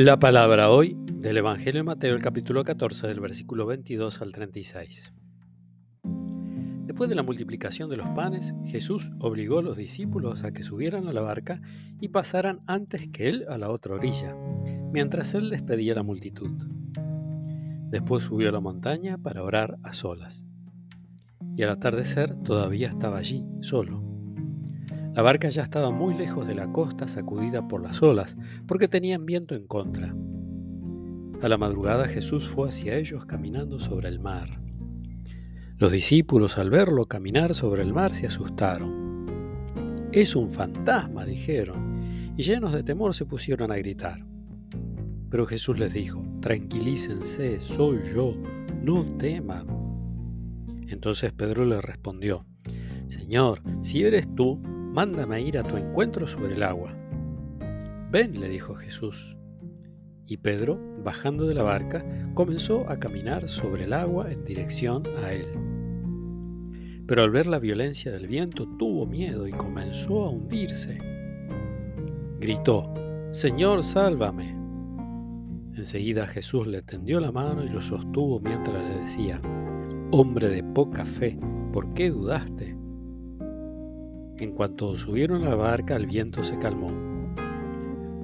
La palabra hoy del Evangelio de Mateo, el capítulo 14, del versículo 22 al 36. Después de la multiplicación de los panes, Jesús obligó a los discípulos a que subieran a la barca y pasaran antes que él a la otra orilla, mientras él despedía a la multitud. Después subió a la montaña para orar a solas. Y al atardecer todavía estaba allí, solo. La barca ya estaba muy lejos de la costa, sacudida por las olas, porque tenían viento en contra. A la madrugada Jesús fue hacia ellos caminando sobre el mar. Los discípulos al verlo caminar sobre el mar se asustaron. Es un fantasma, dijeron, y llenos de temor se pusieron a gritar. Pero Jesús les dijo, tranquilícense, soy yo, no teman. Entonces Pedro le respondió, Señor, si eres tú, mándame ir a tu encuentro sobre el agua. Ven, le dijo Jesús. Y Pedro, bajando de la barca, comenzó a caminar sobre el agua en dirección a él. Pero al ver la violencia del viento tuvo miedo y comenzó a hundirse. Gritó, Señor, sálvame. Enseguida Jesús le tendió la mano y lo sostuvo mientras le decía, Hombre de poca fe, ¿por qué dudaste? En cuanto subieron la barca, el viento se calmó.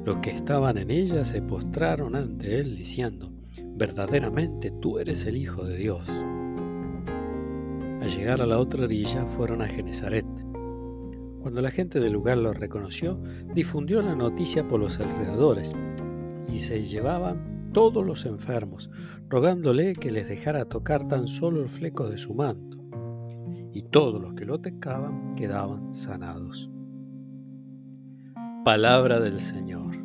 Los que estaban en ella se postraron ante él diciendo, verdaderamente tú eres el Hijo de Dios. Al llegar a la otra orilla fueron a Genezaret. Cuando la gente del lugar lo reconoció, difundió la noticia por los alrededores y se llevaban todos los enfermos, rogándole que les dejara tocar tan solo el fleco de su manto y todos los que lo tocaban quedaban sanados. Palabra del Señor.